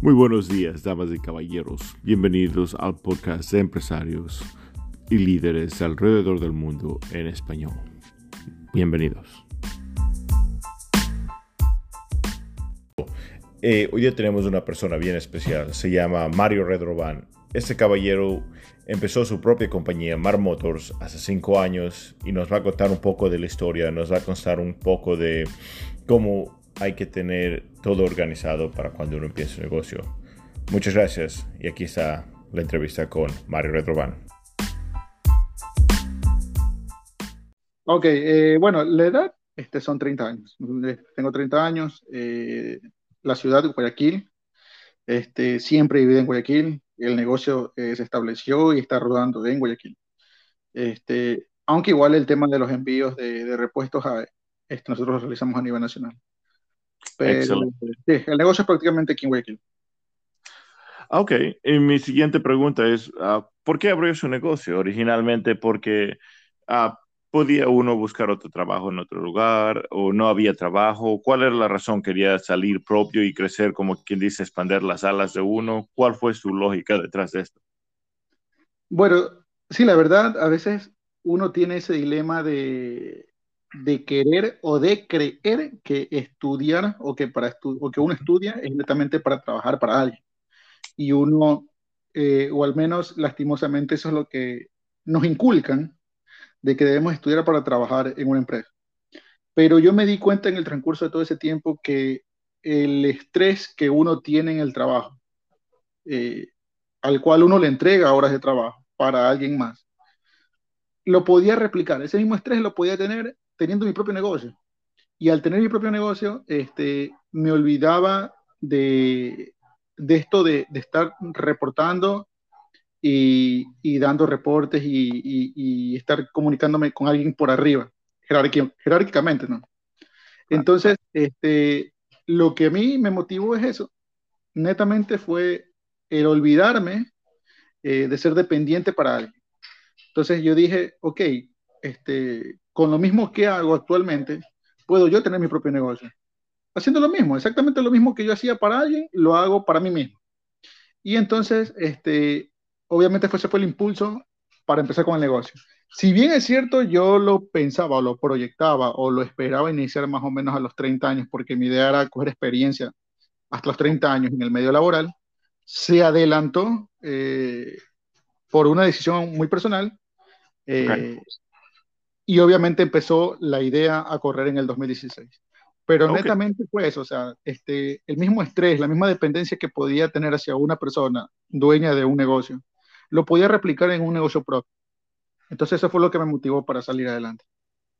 Muy buenos días, damas y caballeros. Bienvenidos al podcast de empresarios y líderes alrededor del mundo en español. Bienvenidos. Eh, hoy día tenemos una persona bien especial. Se llama Mario Redroban. Este caballero empezó su propia compañía, Mar Motors, hace cinco años y nos va a contar un poco de la historia, nos va a contar un poco de cómo hay que tener todo organizado para cuando uno empiece un negocio. Muchas gracias y aquí está la entrevista con Mario Retroban. Ok, eh, bueno, la edad este, son 30 años. Tengo 30 años. Eh, la ciudad de Guayaquil, este, siempre viví en Guayaquil. El negocio eh, se estableció y está rodando en Guayaquil. Este, aunque igual el tema de los envíos de, repuestos a, este, nosotros lo realizamos a nivel nacional. Pero, sí, el negocio es prácticamente aquí en Guayaquil. Ok, y mi siguiente pregunta es, ah, ¿por qué abrió su negocio? Originalmente porque uh, podía uno buscar otro trabajo en otro lugar o no había trabajo. ¿Cuál era la razón? ¿Quería salir propio y crecer, como quien dice, expandir las alas de uno? ¿Cuál fue su lógica detrás de esto? Bueno, sí, la verdad, a veces uno tiene ese dilema de, de querer o de creer que estudiar o que, para o que uno estudia es netamente para trabajar para alguien. Y uno, eh, o al menos lastimosamente eso es lo que nos inculcan, de que debemos estudiar para trabajar en una empresa. Pero yo me di cuenta en el transcurso de todo ese tiempo que el estrés que uno tiene en el trabajo, eh, al cual uno le entrega horas de trabajo para alguien más, lo podía replicar. Ese mismo estrés lo podía tener teniendo mi propio negocio. Y al tener mi propio negocio, este, me olvidaba de, de esto de, de, estar reportando y, y dando reportes y, y, estar comunicándome con alguien por arriba, jerárquicamente, ¿no? Entonces, este, lo que a mí me motivó es eso. Netamente fue el olvidarme eh, de ser dependiente para alguien. Entonces yo dije, ok, este, con lo mismo que hago actualmente, puedo yo tener mi propio negocio. Haciendo lo mismo, exactamente lo mismo que yo hacía para alguien, lo hago para mí mismo. Y entonces, este, obviamente fue, ese fue el impulso para empezar con el negocio. Si bien es cierto, yo lo pensaba o lo proyectaba o lo esperaba iniciar más o menos a los 30 años, porque mi idea era coger experiencia hasta los 30 años en el medio laboral, se adelantó eh, por una decisión muy personal. Eh, y obviamente empezó la idea a correr en el 2016. Pero netamente fue eso, o sea, este, el mismo estrés, la misma dependencia que podía tener hacia una persona dueña de un negocio, lo podía replicar en un negocio propio. Entonces eso fue lo que me motivó para salir adelante.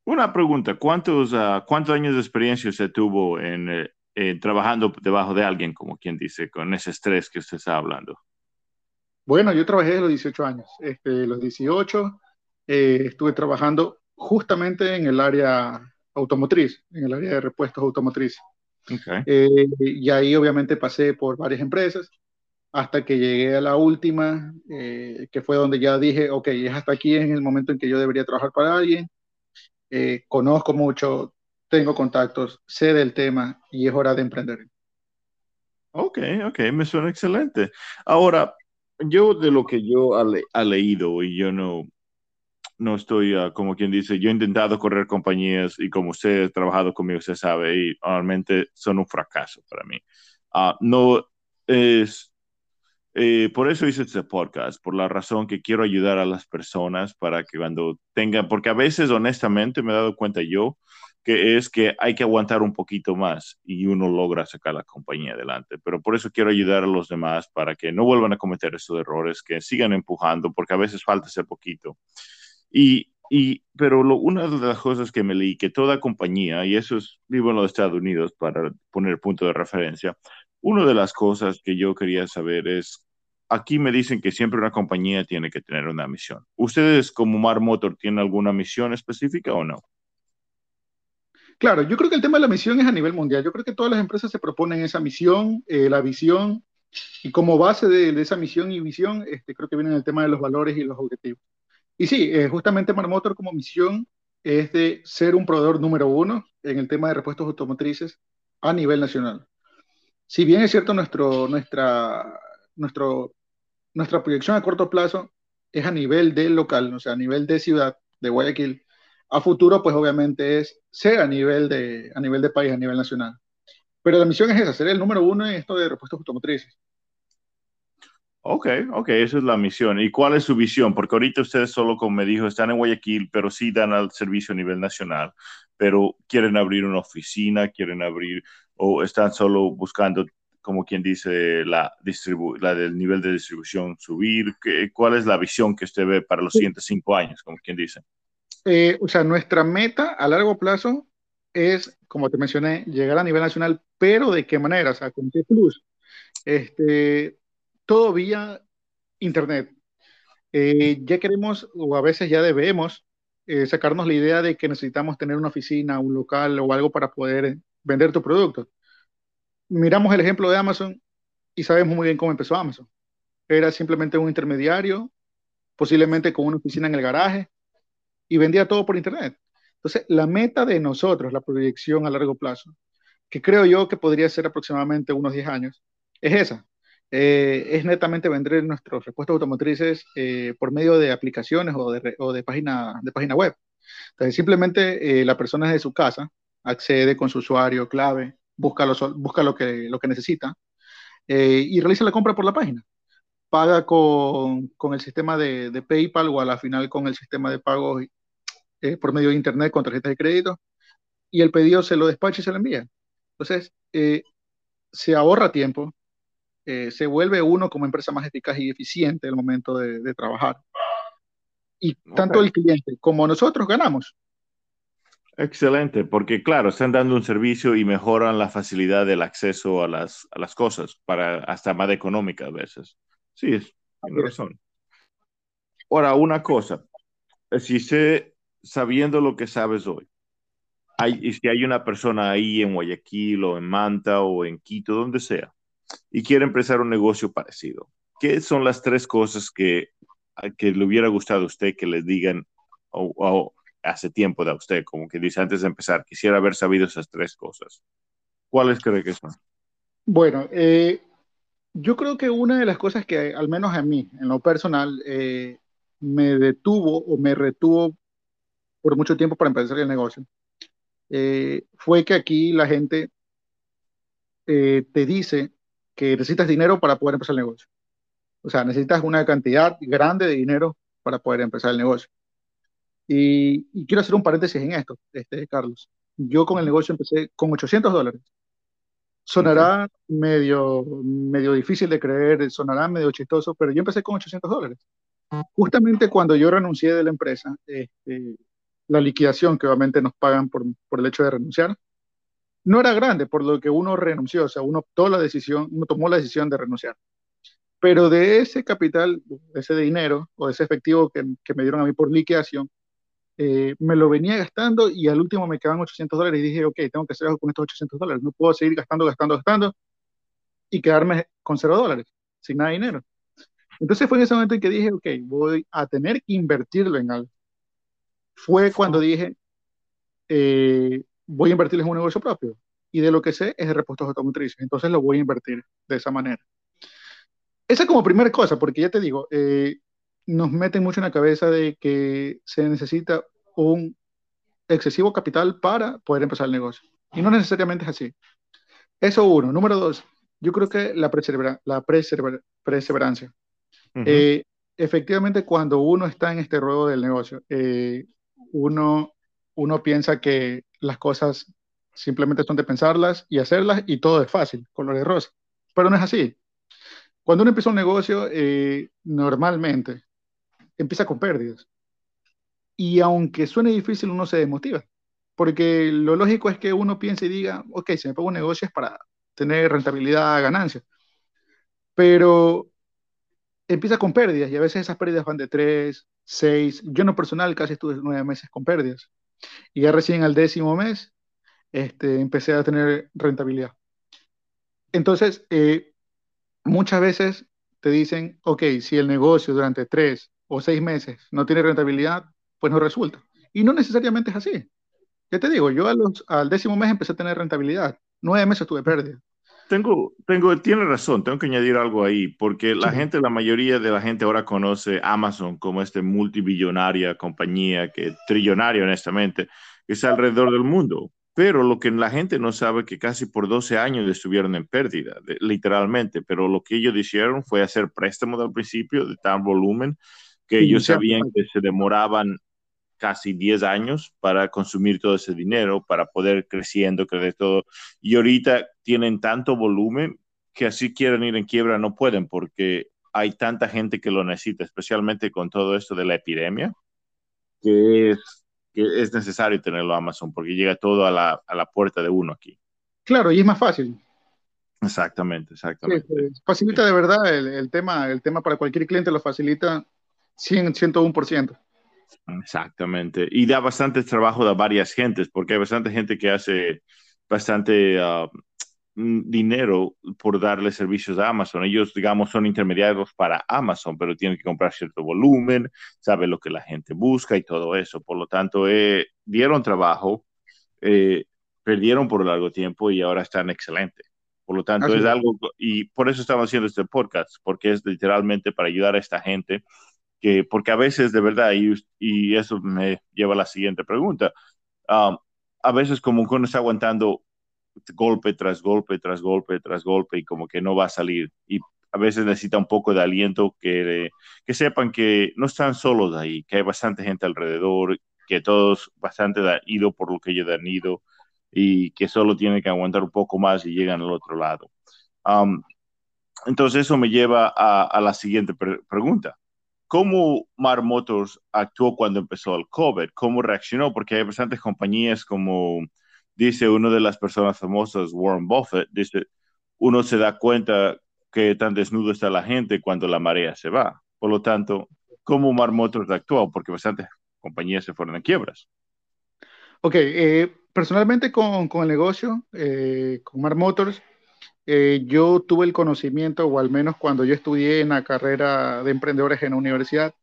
Una pregunta, ¿cuántos, uh, cuántos años de experiencia se tuvo en, eh, trabajando debajo de alguien, como quien dice, con ese estrés que usted está hablando? Bueno, yo trabajé desde los 18 años. Este, los 18 eh, estuve trabajando justamente en el área automotriz, en el área de repuestos automotrices. Eh, y ahí obviamente pasé por varias empresas hasta que llegué a la última, eh, que fue donde ya dije, ok, es hasta aquí en el momento en que yo debería trabajar para alguien, eh, conozco mucho, tengo contactos, sé del tema y es hora de emprender. Ok, ok, me suena excelente. Ahora, yo de lo que yo he leído y yo no, no estoy, uh, como quien dice, yo he intentado correr compañías y como usted ha trabajado conmigo, usted sabe, y normalmente son un fracaso para mí. Uh, no es, eh, por eso hice este podcast, por la razón que quiero ayudar a las personas para que cuando tengan, porque a veces honestamente me he dado cuenta yo que es que hay que aguantar un poquito más y uno logra sacar la compañía adelante. Pero por eso quiero ayudar a los demás para que no vuelvan a cometer esos errores, que sigan empujando, porque a veces falta ese poquito. Y, pero lo, una de las cosas que me leí, que toda compañía, y eso es, vivo en los Estados Unidos para poner punto de referencia, una de las cosas que yo quería saber es, aquí me dicen que siempre una compañía tiene que tener una misión. ¿Ustedes como Mar Motor tienen alguna misión específica o no? Claro, yo creo que el tema de la misión es a nivel mundial. Yo creo que todas las empresas se proponen esa misión, eh, la visión, y como base de, de, esa misión y visión, este, creo que viene el tema de los valores y los objetivos. Y sí, eh, justamente Marmotor como misión es de ser un proveedor número uno en el tema de repuestos automotrices a nivel nacional. si bien es cierto nuestro, nuestra, nuestro, nuestra proyección a corto plazo es a nivel de local, o sea, a nivel de ciudad de Guayaquil, a futuro pues obviamente es ser a nivel de, a nivel de país, a nivel nacional. Pero la misión es esa, ser el número uno en esto de repuestos automotrices. Ok, ok, esa es la misión. ¿Y cuál es su visión? Porque ahorita ustedes solo, como me dijo, están en Guayaquil, pero sí dan al servicio a nivel nacional, pero quieren abrir una oficina, quieren abrir, o están solo buscando, como quien dice, la, la del nivel de distribución subir. ¿Qué, ¿Cuál es la visión que usted ve para los siguientes cinco años, como quien dice? Eh, o sea, nuestra meta a largo plazo es, como te mencioné, llegar a nivel nacional, pero ¿de qué manera? O sea, con qué plus. Este, todo vía Internet. Eh, ya queremos, o a veces ya debemos, eh, sacarnos la idea de que necesitamos tener una oficina, un local o algo para poder vender tu producto. Miramos el ejemplo de Amazon y sabemos muy bien cómo empezó Amazon. Era simplemente un intermediario, posiblemente con una oficina en el garaje, y vendía todo por Internet. Entonces, la meta de nosotros, la proyección a largo plazo, que creo yo que podría ser aproximadamente unos 10 años, es esa, eh, es netamente vender nuestros repuestos automotrices eh, por medio de aplicaciones o de, o de, página, de página web. Entonces, simplemente eh, la persona de su casa accede con su usuario clave, busca lo, busca lo, que, lo que necesita y realiza la compra por la página. Paga con, con el sistema de, de, PayPal o a la final con el sistema de pago por medio de Internet con tarjetas de crédito y el pedido se lo despacha y se lo envía. Entonces, se ahorra tiempo, eh, se vuelve uno como empresa más eficaz y eficiente en el momento de, trabajar. Y tanto el cliente como nosotros ganamos. Excelente, porque claro, están dando un servicio y mejoran la facilidad del acceso a las, a las cosas, para hasta más económica a veces. Sí, es, tiene razón. Ahora, una cosa, si sé, sabiendo lo que sabes hoy, hay, y si hay una persona ahí en Guayaquil o en Manta o en Quito, donde sea, y quiere empezar un negocio parecido, ¿qué son las tres cosas que, que le hubiera gustado a usted que le digan o, hace tiempo de usted, como que dice antes de empezar, quisiera haber sabido esas tres cosas? ¿Cuáles cree que son? Bueno, eh, yo creo que una de las cosas que al menos a mí, en lo personal, eh, me detuvo o me retuvo por mucho tiempo para empezar el negocio, eh, fue que aquí la gente te dice que necesitas dinero para poder empezar el negocio. O sea, necesitas una cantidad grande de dinero para poder empezar el negocio. Y, quiero hacer un paréntesis en esto, este, Carlos. Yo con el negocio empecé con 800 dólares. Sonará medio, medio difícil de creer, sonará medio chistoso, pero yo empecé con 800 dólares. Justamente cuando yo renuncié de la empresa, este, la liquidación que obviamente nos pagan por, por el hecho de renunciar, no era grande, por lo que uno renunció, o sea, uno tomó la decisión, uno tomó la decisión de renunciar. Pero de ese capital, de ese dinero o ese efectivo que, me dieron a mí por liquidación, eh, me lo venía gastando y al último me quedaban 800 dólares y dije, ok, tengo que hacer algo con estos 800 dólares, no puedo seguir gastando, gastando, gastando y quedarme con cero dólares, sin nada de dinero. Entonces fue en ese momento en que dije, ok, voy a tener que invertirlo en algo. Fue cuando dije, eh, voy a invertir en un negocio propio. Y de lo que sé es de repuestos automotrices. Entonces lo voy a invertir de esa manera. Esa como primera cosa, porque ya te digo, eh, nos meten mucho en la cabeza de que se necesita un excesivo capital para poder empezar el negocio. Y no necesariamente es así. Eso uno. Número dos, yo creo que la, la perseverancia. Eh, efectivamente, cuando uno está en este ruedo del negocio, eh, uno, uno piensa que las cosas simplemente son de pensarlas y hacerlas y todo es fácil, color de rosa. Pero no es así. Cuando uno empieza un negocio, eh, normalmente empieza con pérdidas. Y aunque suene difícil, uno se desmotiva. Porque lo lógico es que uno piense y diga, ok, si me pongo un negocio es para tener rentabilidad, ganancia. Pero empieza con pérdidas y a veces esas pérdidas van de tres, seis. Yo en lo personal casi estuve nueve meses con pérdidas. Y ya recién al décimo mes este, empecé a tener rentabilidad. Entonces, eh, muchas veces te dicen, ok, si el negocio durante tres o seis meses no tiene rentabilidad, pues no resulta. Y no necesariamente es así. Ya te digo, yo al décimo mes empecé a tener rentabilidad. Nueve meses tuve pérdida. Tengo, tengo, tiene razón, tengo que añadir algo ahí, porque la gente, la mayoría de la gente ahora conoce Amazon como este multibillonaria compañía, que trillonaria honestamente, que es alrededor del mundo. Pero lo que la gente no sabe que casi por 12 años estuvieron en pérdida, literalmente. Pero lo que ellos hicieron fue hacer préstamos al principio de tal volumen que ellos sabían que se demoraban casi 10 años para consumir todo ese dinero, para poder creciendo, crecer todo. Y ahorita tienen tanto volumen que así quieren ir en quiebra, no pueden porque hay tanta gente que lo necesita, especialmente con todo esto de la epidemia, que es, que es necesario tenerlo Amazon porque llega todo a la, a la puerta de uno aquí. Claro, y es más fácil. Exactamente, exactamente. facilita de verdad el, el, tema, el tema para cualquier cliente, lo facilita 100, 101%. Exactamente. Y da bastante trabajo a varias gentes, porque hay bastante gente que hace bastante mm, dinero por darle servicios a Amazon. Ellos, digamos, son intermediarios para Amazon, pero tienen que comprar cierto volumen, saben lo que la gente busca y todo eso. Por lo tanto, eh, dieron trabajo, eh, perdieron por largo tiempo y ahora están excelentes. Por lo tanto, es algo, y por eso estamos haciendo este podcast, porque es literalmente para ayudar a esta gente que, porque a veces de verdad, y, y eso me lleva a la siguiente pregunta, um, a veces como uno está aguantando golpe tras golpe, tras golpe, tras golpe, y como que no va a salir, y a veces necesita un poco de aliento, que, que sepan que no están solos ahí, que hay bastante gente alrededor, que todos bastante han ido por lo que ellos han ido, y que solo tienen que aguantar un poco más y llegan al otro lado. Entonces eso me lleva a, a la siguiente pregunta. ¿Cómo Mar Motors actuó cuando empezó el COVID? ¿Cómo reaccionó? Porque hay bastantes compañías como dice una de las personas famosas, Warren Buffett, dice, uno se da cuenta que tan desnudo está la gente cuando la marea se va. Por lo tanto, ¿cómo Mar Motors actuó? Porque bastantes compañías se fueron en quiebras. Ok, eh, personalmente con, con, el negocio, eh, con Mar Motors, eh, yo tuve el conocimiento, o al menos cuando yo estudié en la carrera de emprendedores en la universidad,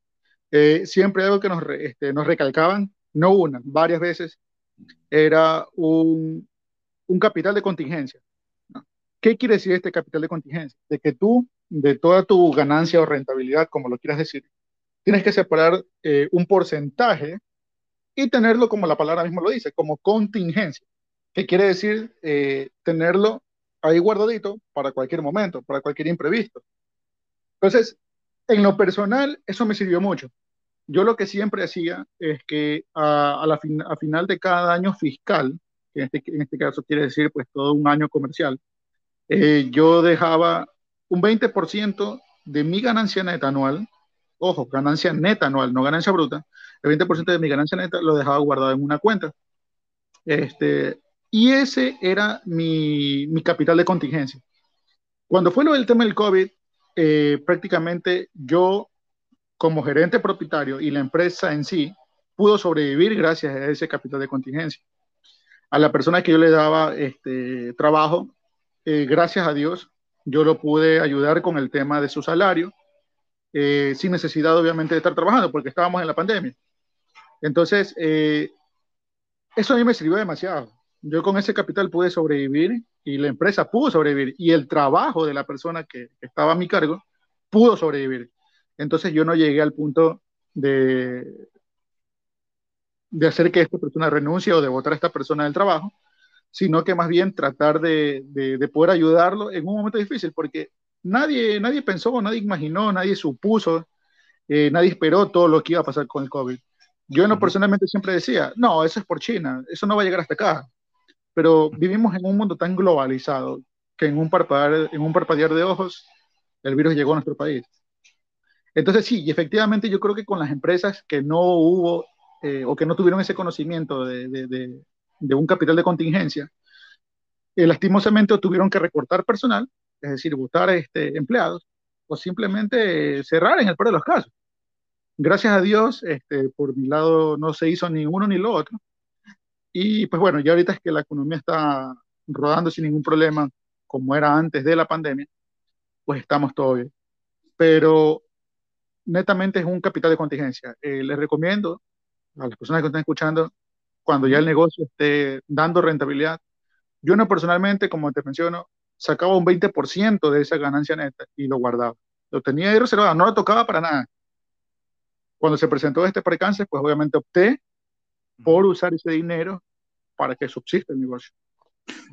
eh, siempre algo que nos, este, nos recalcaban, no una, varias veces, era un, un capital de contingencia. ¿Qué quiere decir este capital de contingencia? De que tú, de toda tu ganancia o rentabilidad, como lo quieras decir, tienes que separar eh, un porcentaje y tenerlo, como la palabra mismo lo dice, como contingencia. ¿Qué quiere decir tenerlo ahí guardadito para cualquier momento, para cualquier imprevisto. Entonces, en lo personal, eso me sirvió mucho. Yo lo que siempre hacía es que a, la a final de cada año fiscal, que en este, en este caso quiere decir pues todo un año comercial, eh, yo dejaba un 20% de mi ganancia neta anual, ojo, ganancia neta anual, no ganancia bruta, el 20% de mi ganancia neta lo dejaba guardado en una cuenta. Este, y ese era mi, mi capital de contingencia. Cuando fue lo del tema del COVID, eh, prácticamente yo, como gerente propietario y la empresa en sí, pudo sobrevivir gracias a ese capital de contingencia. A la persona que yo le daba este, trabajo, eh, gracias a Dios, yo lo pude ayudar con el tema de su salario, eh, sin necesidad obviamente de estar trabajando, porque estábamos en la pandemia. Entonces, eso a mí me sirvió demasiado yo con ese capital pude sobrevivir y la empresa pudo sobrevivir y el trabajo de la persona que, estaba a mi cargo pudo sobrevivir. Entonces yo no llegué al punto de, de hacer que esta persona renuncie o de votar a esta persona del trabajo, sino que más bien tratar de, de, poder ayudarlo en un momento difícil, porque nadie, nadie pensó, nadie imaginó, nadie supuso, eh, nadie esperó todo lo que iba a pasar con el COVID. Yo no personalmente siempre decía, no, eso es por China, eso no va a llegar hasta acá pero vivimos en un mundo tan globalizado que en un parpadear, en un parpadear de ojos el virus llegó a nuestro país. Entonces sí, y efectivamente yo creo que con las empresas que no hubo eh, o que no tuvieron ese conocimiento de, de, de, un capital de contingencia, eh, lastimosamente tuvieron que recortar personal, es decir, buscar este, empleados, o simplemente cerrar en el peor de los casos. Gracias a Dios, este, por mi lado no se hizo ni uno ni lo otro, y pues bueno, ya ahorita es que la economía está rodando sin ningún problema, como era antes de la pandemia, pues estamos todo bien. Pero netamente es un capital de contingencia. Eh, les recomiendo a las personas que están escuchando, cuando ya el negocio esté dando rentabilidad, yo no personalmente, como te menciono, sacaba un 20% de esa ganancia neta y lo guardaba. Lo tenía ahí reservado, no lo tocaba para nada. Cuando se presentó este precáncer, pues obviamente opté por usar ese dinero para que subsista el negocio.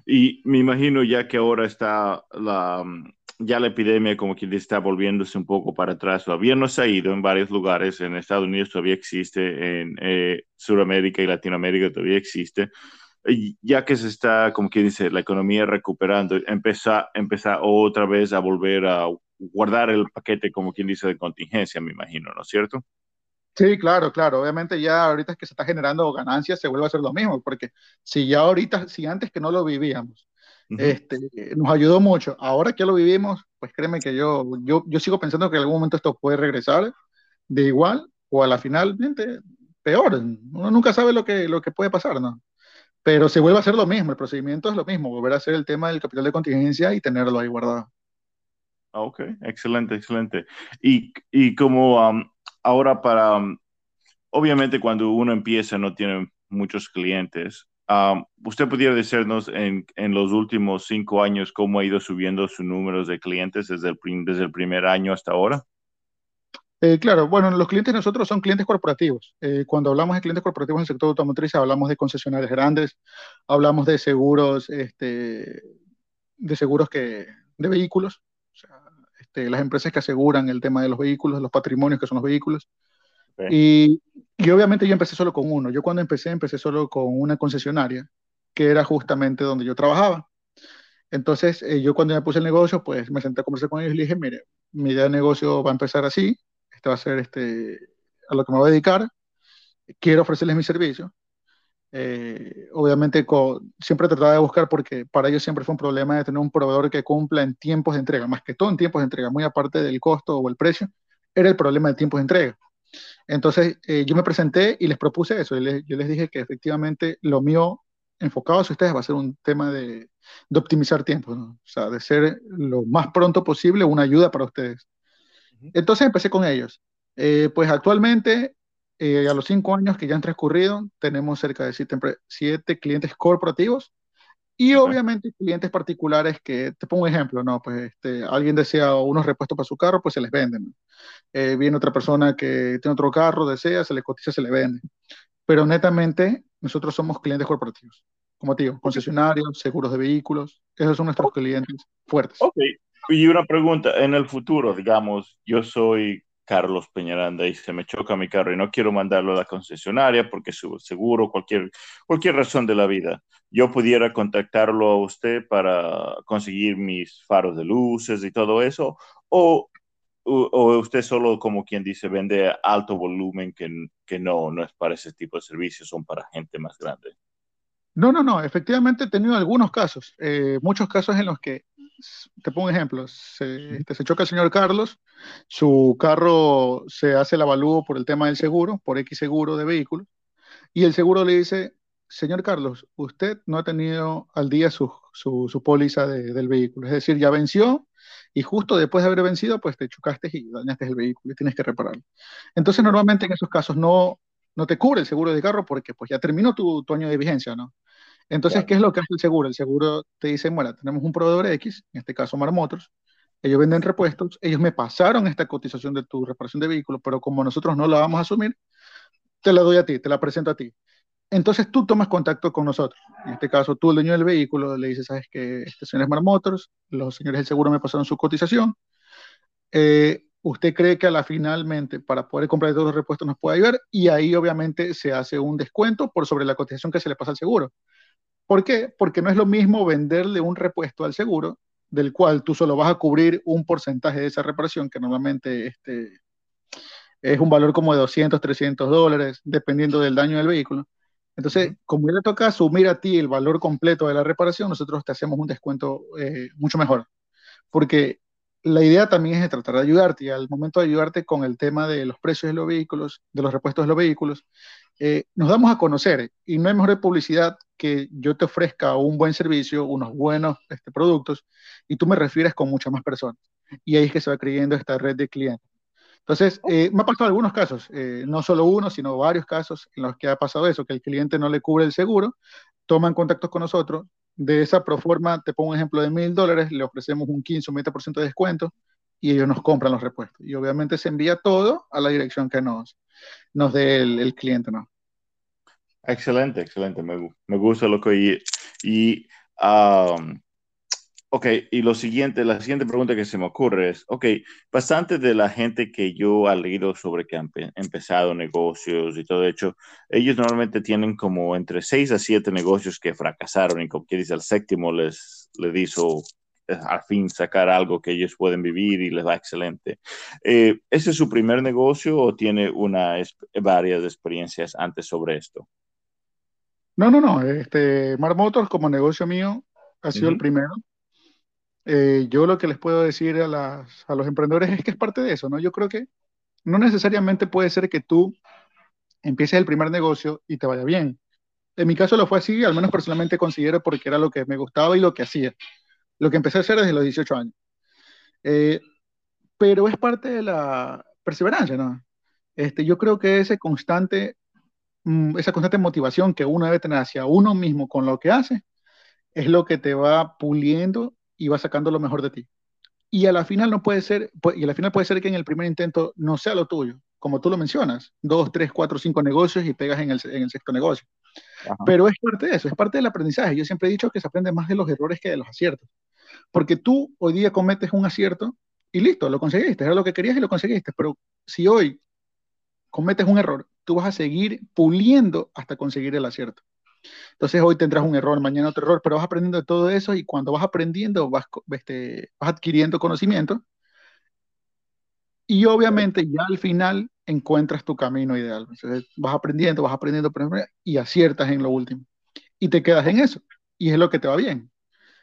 Y me imagino ya que ahora está la, ya la epidemia como que está volviéndose un poco para atrás. Todavía no se ha ido en varios lugares. En Estados Unidos todavía existe, en eh, Sudamérica y Latinoamérica todavía existe. Y ya que se está, como quien dice, la economía recuperando, empezar, empezar otra vez a volver a guardar el paquete, como quien dice, de contingencia, me imagino, ¿no es cierto? Sí, claro, claro. Obviamente ya ahorita que se está generando ganancias se vuelve a hacer lo mismo, porque si ya ahorita, si antes que no lo vivíamos, este, nos ayudó mucho, ahora que lo vivimos, pues créeme que yo, yo, yo sigo pensando que en algún momento esto puede regresar de igual o a la finalmente peor. Uno nunca sabe lo que, lo que puede pasar, ¿no? Pero se vuelve a hacer lo mismo, el procedimiento es lo mismo, volver a hacer el tema del capital de contingencia y tenerlo ahí guardado. Ah, ok, excelente, excelente. Y, y como ahora para, obviamente cuando uno empieza no tiene muchos clientes, ¿usted pudiera decirnos en, los últimos cinco años cómo ha ido subiendo su número de clientes desde el, desde el primer año hasta ahora? Eh, claro, bueno, los clientes nosotros son clientes corporativos. Eh, cuando hablamos de clientes corporativos en el sector automotriz, hablamos de concesionarios grandes, hablamos de seguros, este, de seguros que, de vehículos, este, las empresas que aseguran el tema de los vehículos, los patrimonios que son los vehículos. Y, y, obviamente yo empecé solo con uno. Yo cuando empecé, empecé solo con una concesionaria, que era justamente donde yo trabajaba. Entonces, eh, yo cuando me puse el negocio, pues me senté a conversar con ellos y les dije, mire, mi idea de negocio va a empezar así, este va a ser este, a lo que me voy a dedicar, quiero ofrecerles mi servicio. Eh, obviamente siempre trataba de buscar porque para ellos siempre fue un problema de tener un proveedor que cumpla en tiempos de entrega, más que todo en tiempos de entrega, muy aparte del costo o el precio, era el problema de tiempos de entrega. Entonces eh, yo me presenté y les propuse eso, yo les dije que efectivamente lo mío enfocado a ustedes va a ser un tema de, de optimizar tiempo, o sea, de ser lo más pronto posible una ayuda para ustedes. Entonces empecé con ellos. Eh, pues actualmente, eh, a los cinco años que ya han transcurrido, tenemos cerca de siete, clientes corporativos y obviamente clientes particulares que, te pongo un ejemplo, ¿no? Pues este, alguien desea unos repuestos para su carro, pues se les venden. Eh, viene otra persona que tiene otro carro, desea, se le cotiza, se le vende. Pero netamente, nosotros somos clientes corporativos. Como te digo, concesionarios, seguros de vehículos, esos son nuestros clientes fuertes. Ok, y una pregunta, en el futuro, digamos, yo soy Carlos Peñaranda y se me choca mi carro y no quiero mandarlo a la concesionaria porque su seguro, cualquier, cualquier razón de la vida, yo pudiera contactarlo a usted para conseguir mis faros de luces y todo eso, o, o, usted solo, como quien dice, vende alto volumen que, que no, no es para ese tipo de servicios, son para gente más grande. No, no, no, efectivamente he tenido algunos casos, eh, muchos casos en los que te pongo un ejemplo, se, este, se, choca el señor Carlos, su carro se hace el avalúo por el tema del seguro, por X seguro de vehículos, y el seguro le dice, señor Carlos, usted no ha tenido al día su, su, póliza del vehículo, es decir, ya venció y justo después de haber vencido, pues te chocaste y dañaste el vehículo y tienes que repararlo. Entonces, normalmente en esos casos no, no te cubre el seguro de carro porque pues ya terminó tu, tu año de vigencia, ¿no? Entonces, ¿qué es lo que hace el seguro? El seguro te dice, bueno, tenemos un proveedor X, en este caso Mar Motors, ellos venden repuestos, ellos me pasaron esta cotización de tu reparación de vehículo, pero como nosotros no la vamos a asumir, te la doy a ti, te la presento a ti. Entonces tú tomas contacto con nosotros. En este caso, tú, el dueño del vehículo, le dices, sabes que este señor es Mar Motors, los señores del seguro me pasaron su cotización. Eh, usted cree que a la finalmente para poder comprar todos los repuestos nos puede ayudar y ahí obviamente se hace un descuento por sobre la cotización que se le pasa al seguro. ¿Por qué? Porque no es lo mismo venderle un repuesto al seguro, del cual tú solo vas a cubrir un porcentaje de esa reparación, que normalmente este, es un valor como de 200, 300 dólares, dependiendo del daño del vehículo. Entonces, como ya le toca asumir a ti el valor completo de la reparación, nosotros te hacemos un descuento eh, mucho mejor. Porque la idea también es tratar de ayudarte y al momento de ayudarte con el tema de los precios de los vehículos, de los repuestos de los vehículos, eh, nos damos a conocer y no hay mejor publicidad que yo te ofrezca un buen servicio, unos buenos este, productos y tú me refieres con muchas más personas. Y ahí es que se va creyendo esta red de clientes. Entonces, eh, me ha pasado algunos casos, eh, no solo uno, sino varios casos en los que ha pasado eso, que el cliente no le cubre el seguro, toman contacto con nosotros, de esa proforma, te pongo un ejemplo de mil dólares, le ofrecemos un 15 o 20% de descuento y ellos nos compran los repuestos. Y obviamente se envía todo a la dirección que nos, nos dé el, cliente, ¿no? Excelente, excelente. Me, gusta lo que... Y, y um, Ok, y lo siguiente, la siguiente pregunta que se me ocurre es, ok, bastante de la gente que yo he leído sobre que han empezado negocios y todo hecho, ellos normalmente tienen como entre seis a siete negocios que fracasaron y como que dice, el séptimo les, les hizo eh, al fin sacar algo que ellos pueden vivir y les va excelente. Eh, ¿Ese es su primer negocio o tiene una, varias experiencias antes sobre esto? No, no, no. Este, Mar Motors como negocio mío ha sido el primero. Eh, yo lo que les puedo decir a, los emprendedores es que es parte de eso, ¿no? Yo creo que no necesariamente puede ser que tú empieces el primer negocio y te vaya bien. En mi caso lo fue así, al menos personalmente considero porque era lo que me gustaba y lo que hacía. Lo que empecé a hacer desde los 18 años. Eh, pero es parte de la perseverancia, ¿no? Este, yo creo que ese constante, mm, esa constante motivación que uno debe tener hacia uno mismo con lo que hace, es lo que te va puliendo y va sacando lo mejor de ti. Y a la final no puede ser, y a la final puede ser que en el primer intento no sea lo tuyo, como tú lo mencionas, dos, tres, cuatro, cinco negocios y pegas en el, en el sexto negocio. Pero es parte de eso, es parte del aprendizaje. Yo siempre he dicho que se aprende más de los errores que de los aciertos. Porque tú hoy día cometes un acierto y listo, lo conseguiste, era lo que querías y lo conseguiste. Pero si hoy cometes un error, tú vas a seguir puliendo hasta conseguir el acierto. Entonces hoy tendrás un error, mañana otro error, pero vas aprendiendo de todo eso y cuando vas aprendiendo vas, este, vas adquiriendo conocimiento y obviamente ya al final encuentras tu camino ideal. Vas aprendiendo, vas aprendiendo, y aciertas en lo último. Y te quedas en eso. Y es lo que te va bien.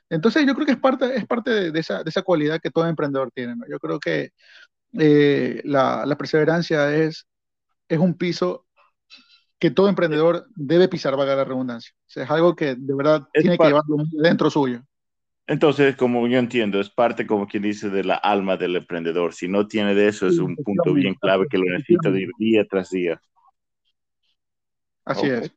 Entonces yo creo que es parte, es parte de, esa, de esa cualidad que todo emprendedor tiene. Yo creo que eh, la, la, perseverancia es, es un piso que todo emprendedor debe pisar, vaga la redundancia. O sea, es algo que de verdad tiene que llevarlo dentro suyo. Entonces, como yo entiendo, es parte, como quien dice, de la alma del emprendedor. Si no tiene de eso, es un punto bien clave que lo necesita día tras día. Así es.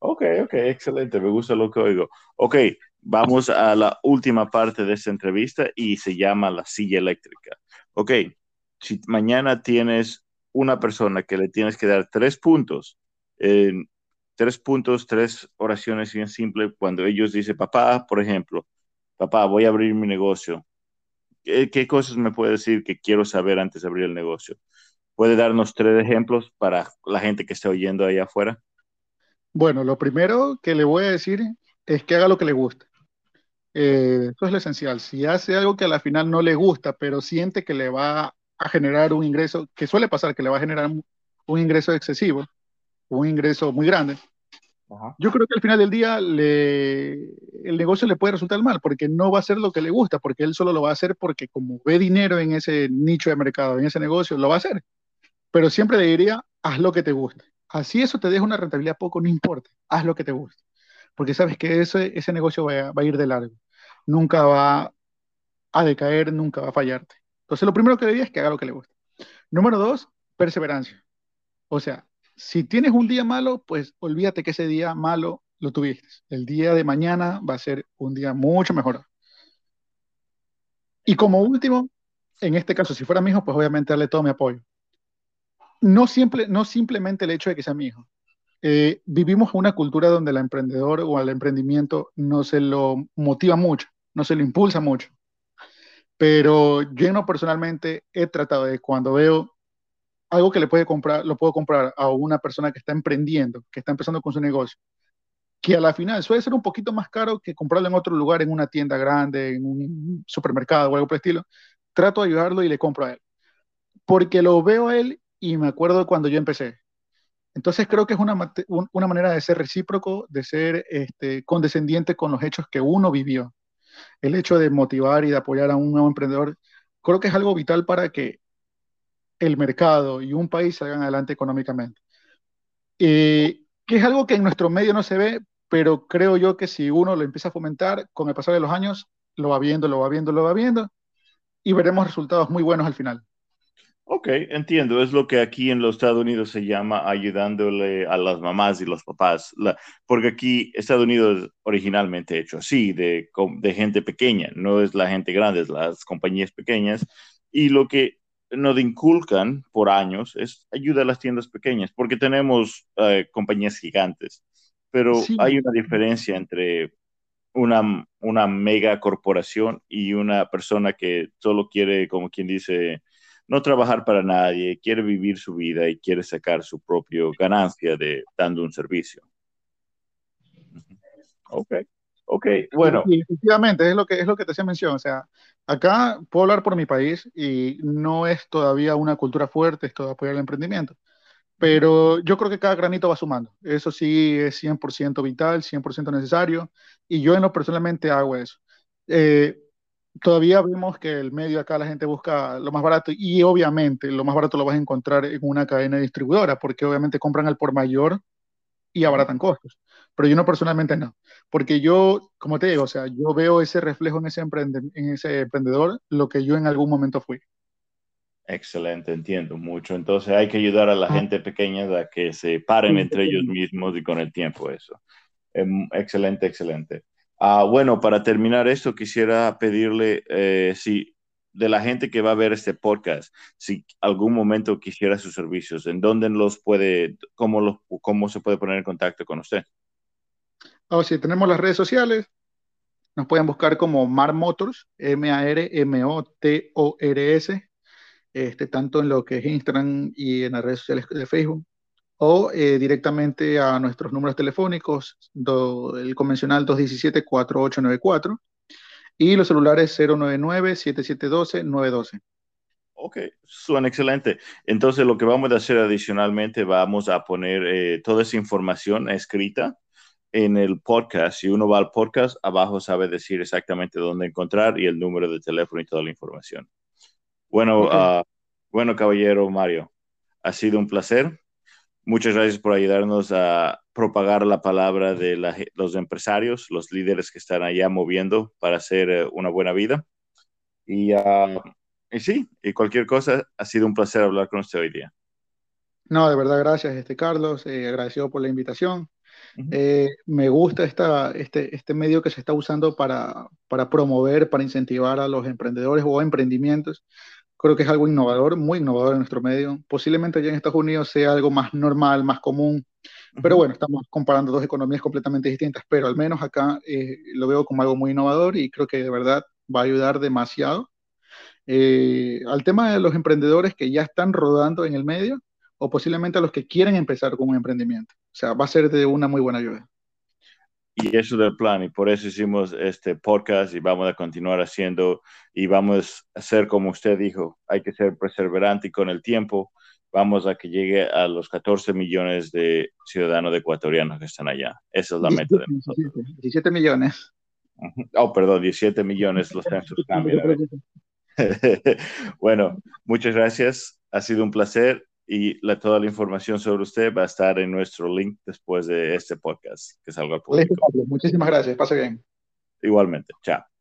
Ok, ok, excelente. Me gusta lo que oigo. Ok, vamos a la última parte de esta entrevista y se llama la silla eléctrica. Ok, si mañana tienes una persona que le tienes que dar tres puntos tres puntos, tres oraciones bien simples. Cuando ellos dicen, papá, por ejemplo, papá, voy a abrir mi negocio. ¿Qué, cosas me puede decir que quiero saber antes de abrir el negocio? ¿Puede darnos tres ejemplos para la gente que está oyendo allá afuera? Bueno, lo primero que le voy a decir es que haga lo que le gusta. Eh, eso es lo esencial. Si hace algo que a la final no le gusta, pero siente que le va a generar un ingreso, que suele pasar que le va a generar un ingreso excesivo, un ingreso muy grande, yo creo que al final del día le, el negocio le puede resultar mal porque no va a hacer lo que le gusta, porque él solo lo va a hacer porque como ve dinero en ese nicho de mercado, en ese negocio, lo va a hacer. Pero siempre le diría, haz lo que te guste. Así eso te deja una rentabilidad poco, no importa, haz lo que te guste. Porque sabes que ese, ese negocio va a, va a ir de largo. Nunca va a decaer, nunca va a fallarte. Entonces lo primero que le diría es que haga lo que le guste. Número dos, perseverancia. O sea, si tienes un día malo, pues olvídate que ese día malo lo tuviste. El día de mañana va a ser un día mucho mejor. Y como último, en este caso, si fuera mi hijo, pues obviamente darle todo mi apoyo. No, siempre, no simplemente el hecho de que sea mi hijo. Eh, vivimos una cultura donde el emprendedor o el emprendimiento no se lo motiva mucho, no se lo impulsa mucho. Pero yo no personalmente he tratado de cuando veo algo que le puede comprar, lo puedo comprar a una persona que está emprendiendo, que está empezando con su negocio, que a la final suele ser un poquito más caro que comprarlo en otro lugar, en una tienda grande, en un supermercado o algo por el estilo, trato de ayudarlo y le compro a él. Porque lo veo a él y me acuerdo cuando yo empecé. Entonces creo que es una, una manera de ser recíproco, de ser este, condescendiente con los hechos que uno vivió. El hecho de motivar y de apoyar a un nuevo emprendedor, creo que es algo vital para que el mercado y un país salgan adelante económicamente. que es algo que en nuestro medio no se ve, pero creo yo que si uno lo empieza a fomentar, con el pasar de los años, lo va viendo, lo va viendo, lo va viendo, y veremos resultados muy buenos al final. Ok, entiendo. Es lo que aquí en los Estados Unidos se llama ayudándole a las mamás y los papás. porque aquí Estados Unidos es originalmente hecho así, de, de gente pequeña, no es la gente grande, es las compañías pequeñas. Y lo que nos inculcan por años es ayuda a las tiendas pequeñas, porque tenemos eh, compañías gigantes. Pero hay una diferencia entre una, una mega corporación y una persona que solo quiere, como quien dice, no trabajar para nadie, quiere vivir su vida y quiere sacar su propia ganancia de dando un servicio. Ok, ok, bueno. efectivamente, es lo que es lo que te hacía mención. O sea, acá puedo hablar por mi país y no es todavía una cultura fuerte esto de apoyar el emprendimiento. Pero yo creo que cada granito va sumando. Eso sí es 100% vital, 100% necesario. Y yo en lo personalmente hago eso. Eh, todavía vemos que el medio acá la gente busca lo más barato y obviamente lo más barato lo vas a encontrar en una cadena distribuidora porque obviamente compran al por mayor y abaratan costos. Pero yo no personalmente no, porque yo, como te digo, o sea, yo veo ese reflejo en ese, en ese emprendedor, lo que yo en algún momento fui. Excelente, entiendo mucho. Entonces hay que ayudar a la ah. gente pequeña a que se paren entre ellos mismos y con el tiempo eso. Em, excelente, excelente. Ah, bueno, para terminar esto, quisiera pedirle eh, si de la gente que va a ver este podcast, si algún momento quisiera sus servicios, ¿en dónde los puede, cómo, los, cómo se puede poner en contacto con usted? Oh, sí, tenemos las redes sociales, nos pueden buscar como Mar Motors, M-A-R-M-O-T-O-R-S, este, tanto en lo que es Instagram y en las redes sociales de Facebook o eh, directamente a nuestros números telefónicos, el convencional 217-4894 y los celulares 099-7712-912. Ok, suena excelente. Entonces lo que vamos a hacer adicionalmente, vamos a poner eh, toda esa información escrita en el podcast. Si uno va al podcast, abajo sabe decir exactamente dónde encontrar y el número de teléfono y toda la información. Bueno, ah, bueno, caballero Mario, ha sido un placer. Muchas gracias por ayudarnos a propagar la palabra de los empresarios, los líderes que están allá moviendo para hacer eh, una buena vida. Ah, y, sí, y cualquier cosa, ha sido un placer hablar con usted hoy día. No, de verdad, gracias, este Carlos, eh, agradecido por la invitación. Eh, me gusta esta, este, este medio que se está usando para, para promover, para incentivar a los emprendedores o emprendimientos. Creo que es algo innovador, muy innovador en nuestro medio. Posiblemente allá en Estados Unidos sea algo más normal, más común, pero bueno, estamos comparando dos economías completamente distintas, pero al menos acá eh, lo veo como algo muy innovador y creo que de verdad va a ayudar demasiado. Eh, al tema de los emprendedores que ya están rodando en el medio o posiblemente a los que quieren empezar con un emprendimiento. O sea, va a ser de una muy buena ayuda. Y eso del plan, y por eso hicimos este podcast y vamos a continuar haciendo y vamos a hacer como usted dijo, hay que ser perseverante y con el tiempo vamos a que llegue a los 14 millones de ciudadanos ecuatorianos que están allá. Esa es la meta de nosotros. 17 millones. Oh, perdón, 17 millones los censos cambian. bueno, muchas gracias. Ha sido un placer y la, toda la información sobre usted va a estar en nuestro link después de este podcast que salga al público. Muchísimas gracias, pase bien. Igualmente, chao.